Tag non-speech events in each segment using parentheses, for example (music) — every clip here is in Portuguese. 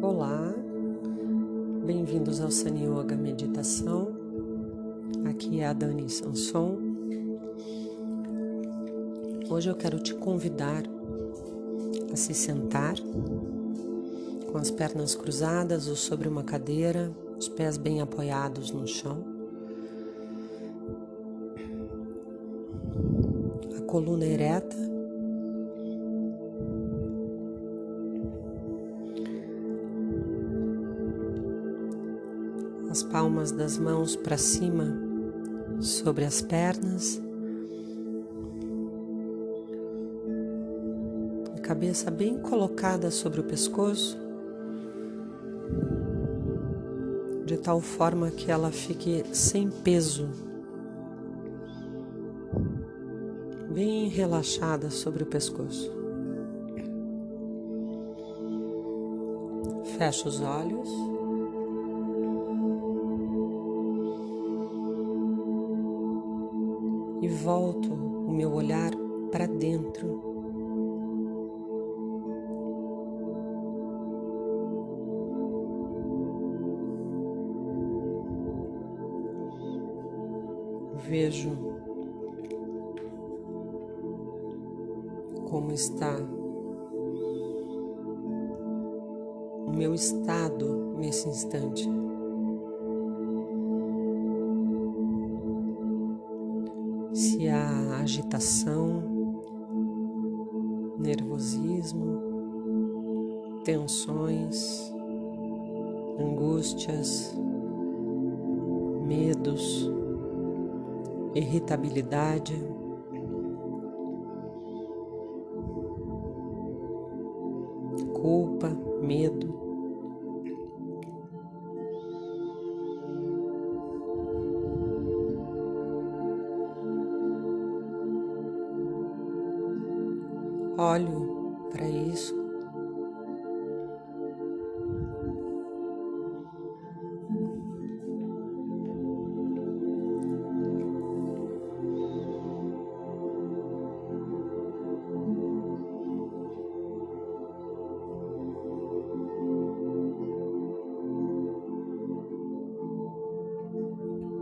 Olá, bem-vindos ao Sani Yoga Meditação. Aqui é a Dani Sanson. Hoje eu quero te convidar a se sentar com as pernas cruzadas ou sobre uma cadeira, os pés bem apoiados no chão. A coluna ereta as palmas das mãos para cima sobre as pernas, a cabeça bem colocada sobre o pescoço, de tal forma que ela fique sem peso, bem relaxada sobre o pescoço. Fecha os olhos. E volto o meu olhar para dentro. Vejo como está o meu estado nesse instante. Há agitação, nervosismo, tensões, angústias, medos, irritabilidade. Culpa, medo, olho para isso.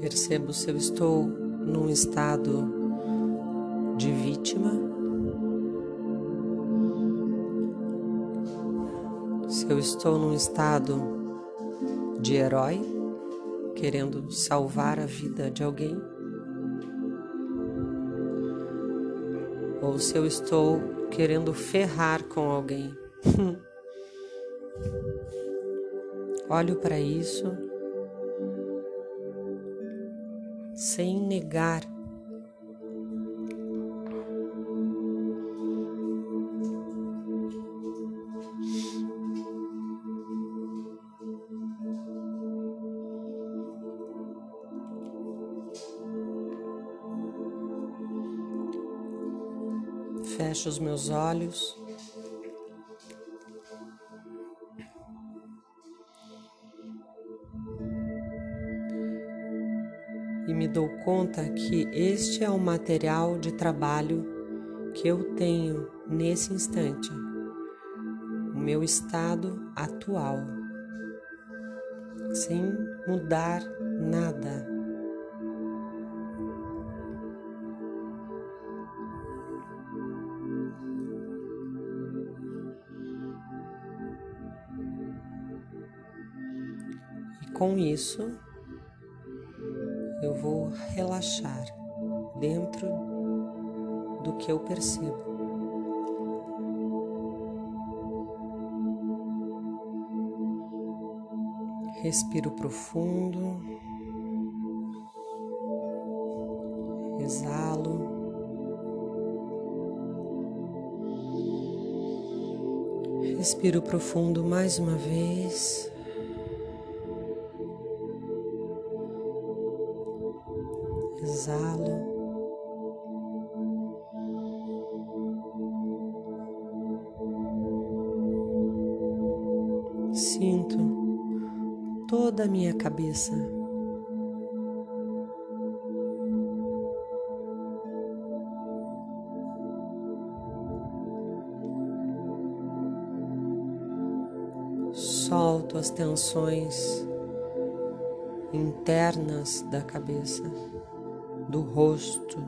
Percebo se eu estou num estado de vítima eu estou num estado de herói, querendo salvar a vida de alguém, ou se eu estou querendo ferrar com alguém. (laughs) Olho para isso sem negar Fecho os meus olhos. E me dou conta que este é o material de trabalho que eu tenho nesse instante, o meu estado atual, sem mudar nada. Com isso, eu vou relaxar dentro do que eu percebo. Respiro profundo, exalo. Respiro profundo mais uma vez. Exalo. Sinto toda a minha cabeça. solto as tensões internas da cabeça, do rosto,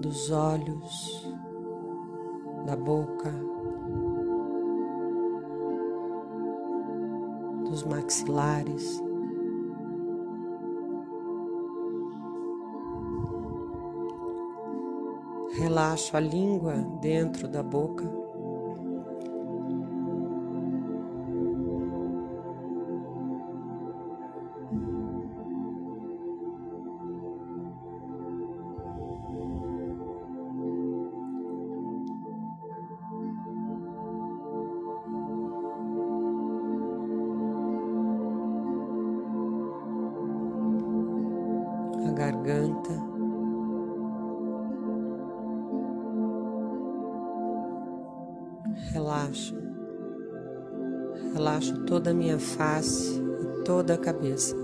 dos olhos, da boca, dos maxilares. Relaxo a língua dentro da boca. Garganta. relaxo. Relaxo toda a minha face e toda a cabeça.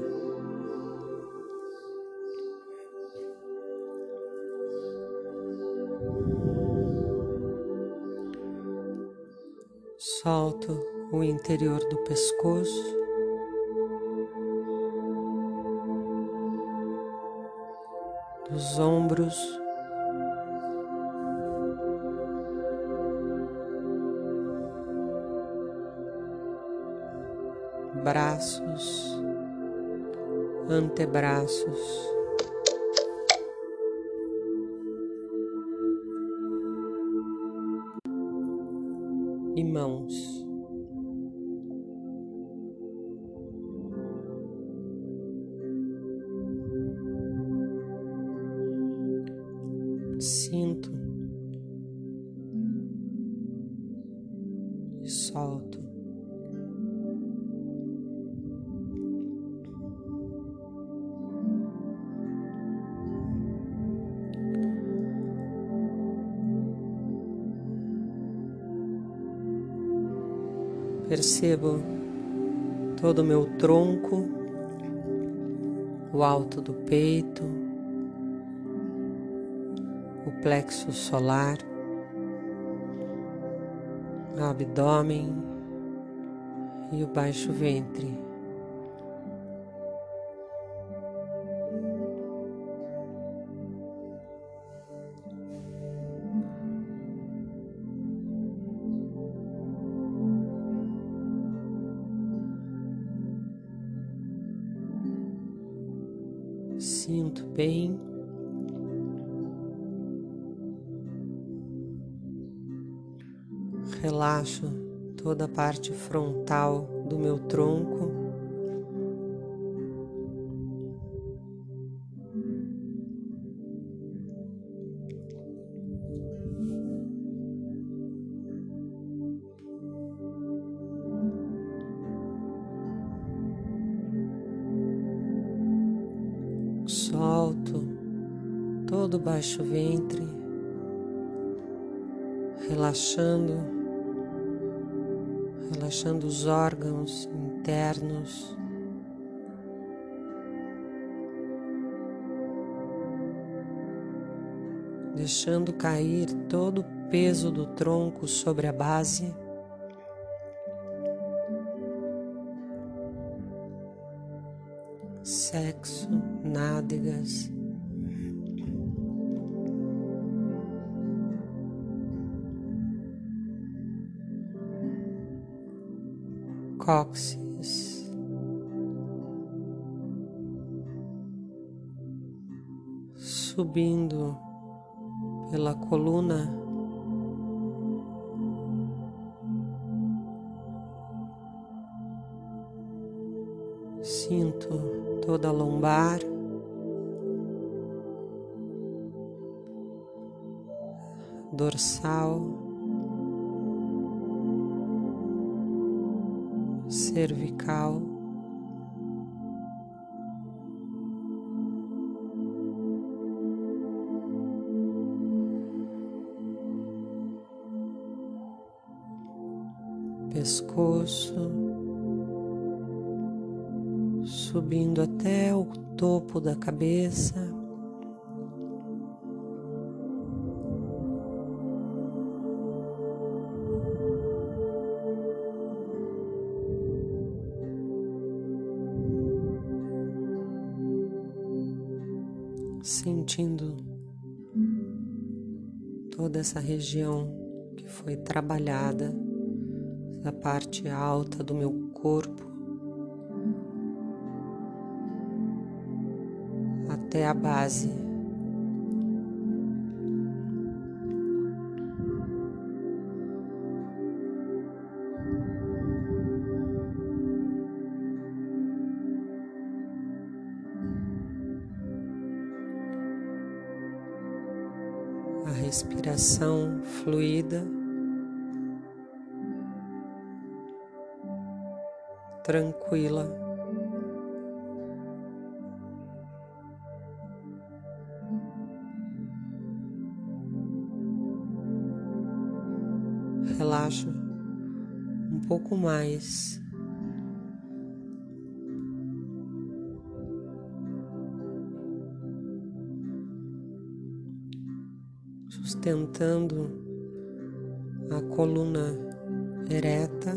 Solto o interior do pescoço. Dos ombros. braços, antebraços. E mãos. Sinto e solto. Percebo todo o meu tronco, o alto do peito, o plexo solar, o abdômen e o baixo ventre. Relaxo toda a parte frontal do meu tronco. solto todo o baixo ventre, relaxando, relaxando os órgãos internos. Deixando cair todo o peso do tronco sobre a base. sexo, nádegas. Cóccix. Subindo pela coluna. Sinto toda a lombar, dorsal, cervical. Pescoço, subindo até o topo da cabeça. Essa região que foi trabalhada, a parte alta do meu corpo, até a base. Respiração fluida, tranquila. Relaxa um pouco mais. Sustentando a coluna ereta,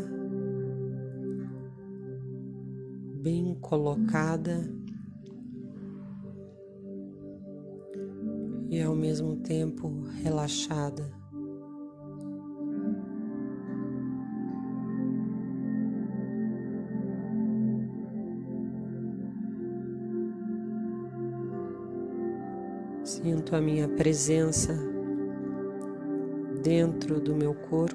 bem colocada e ao mesmo tempo relaxada. Sinto a minha presença dentro do meu corpo.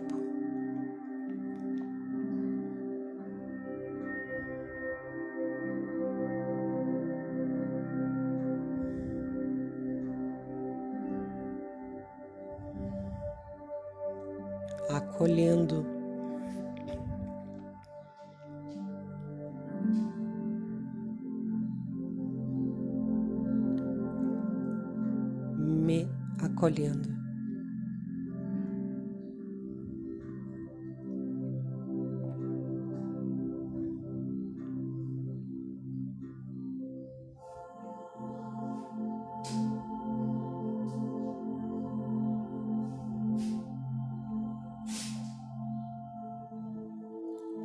Acolhendo me acolhendo.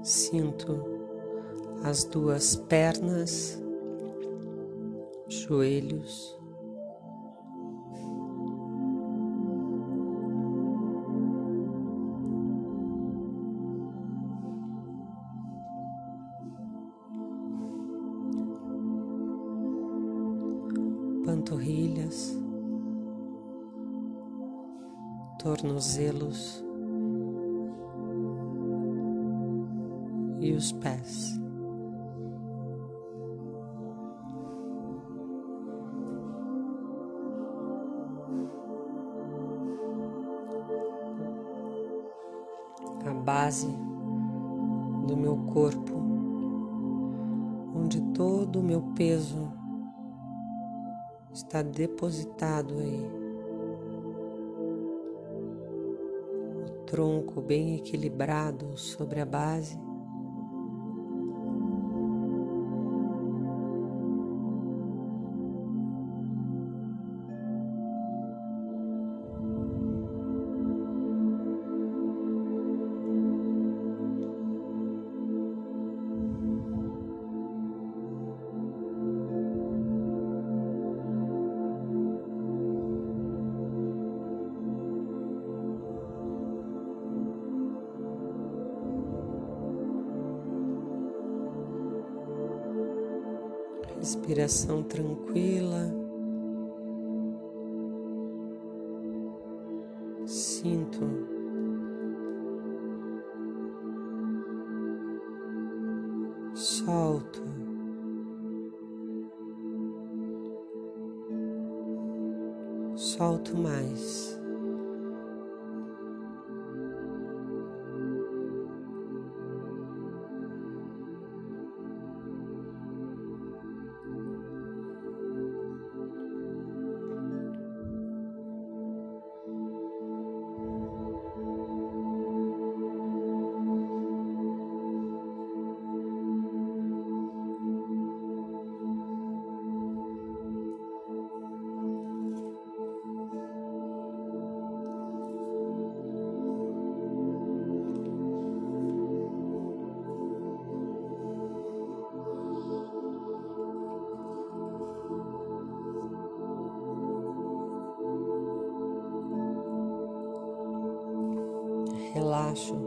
Sinto as duas pernas, joelhos, base do meu corpo, onde todo o meu peso está depositado aí. O tronco bem equilibrado sobre a base. Respiração tranquila. Sinto solto. Solto mais. Relaxo.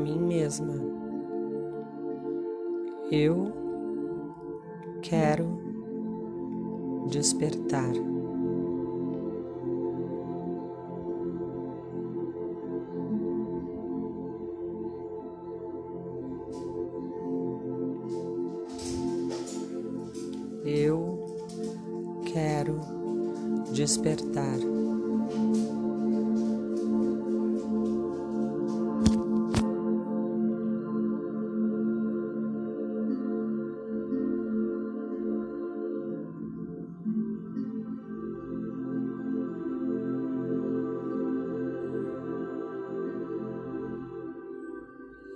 Mim mesma: eu quero despertar. Eu quero despertar.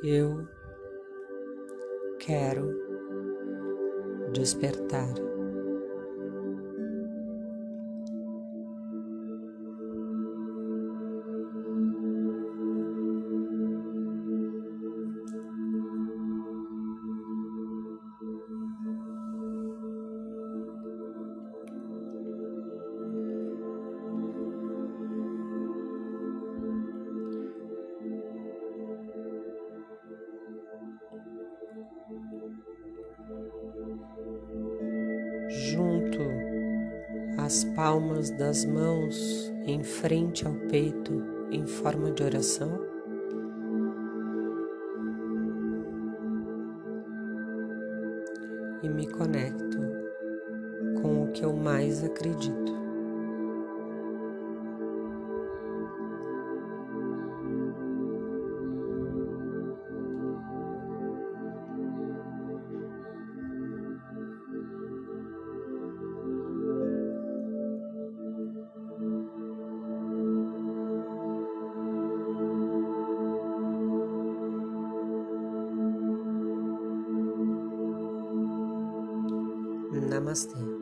Eu quero despertar. As palmas das mãos em frente ao peito em forma de oração. E me conecto com o que eu mais acredito. Namaste.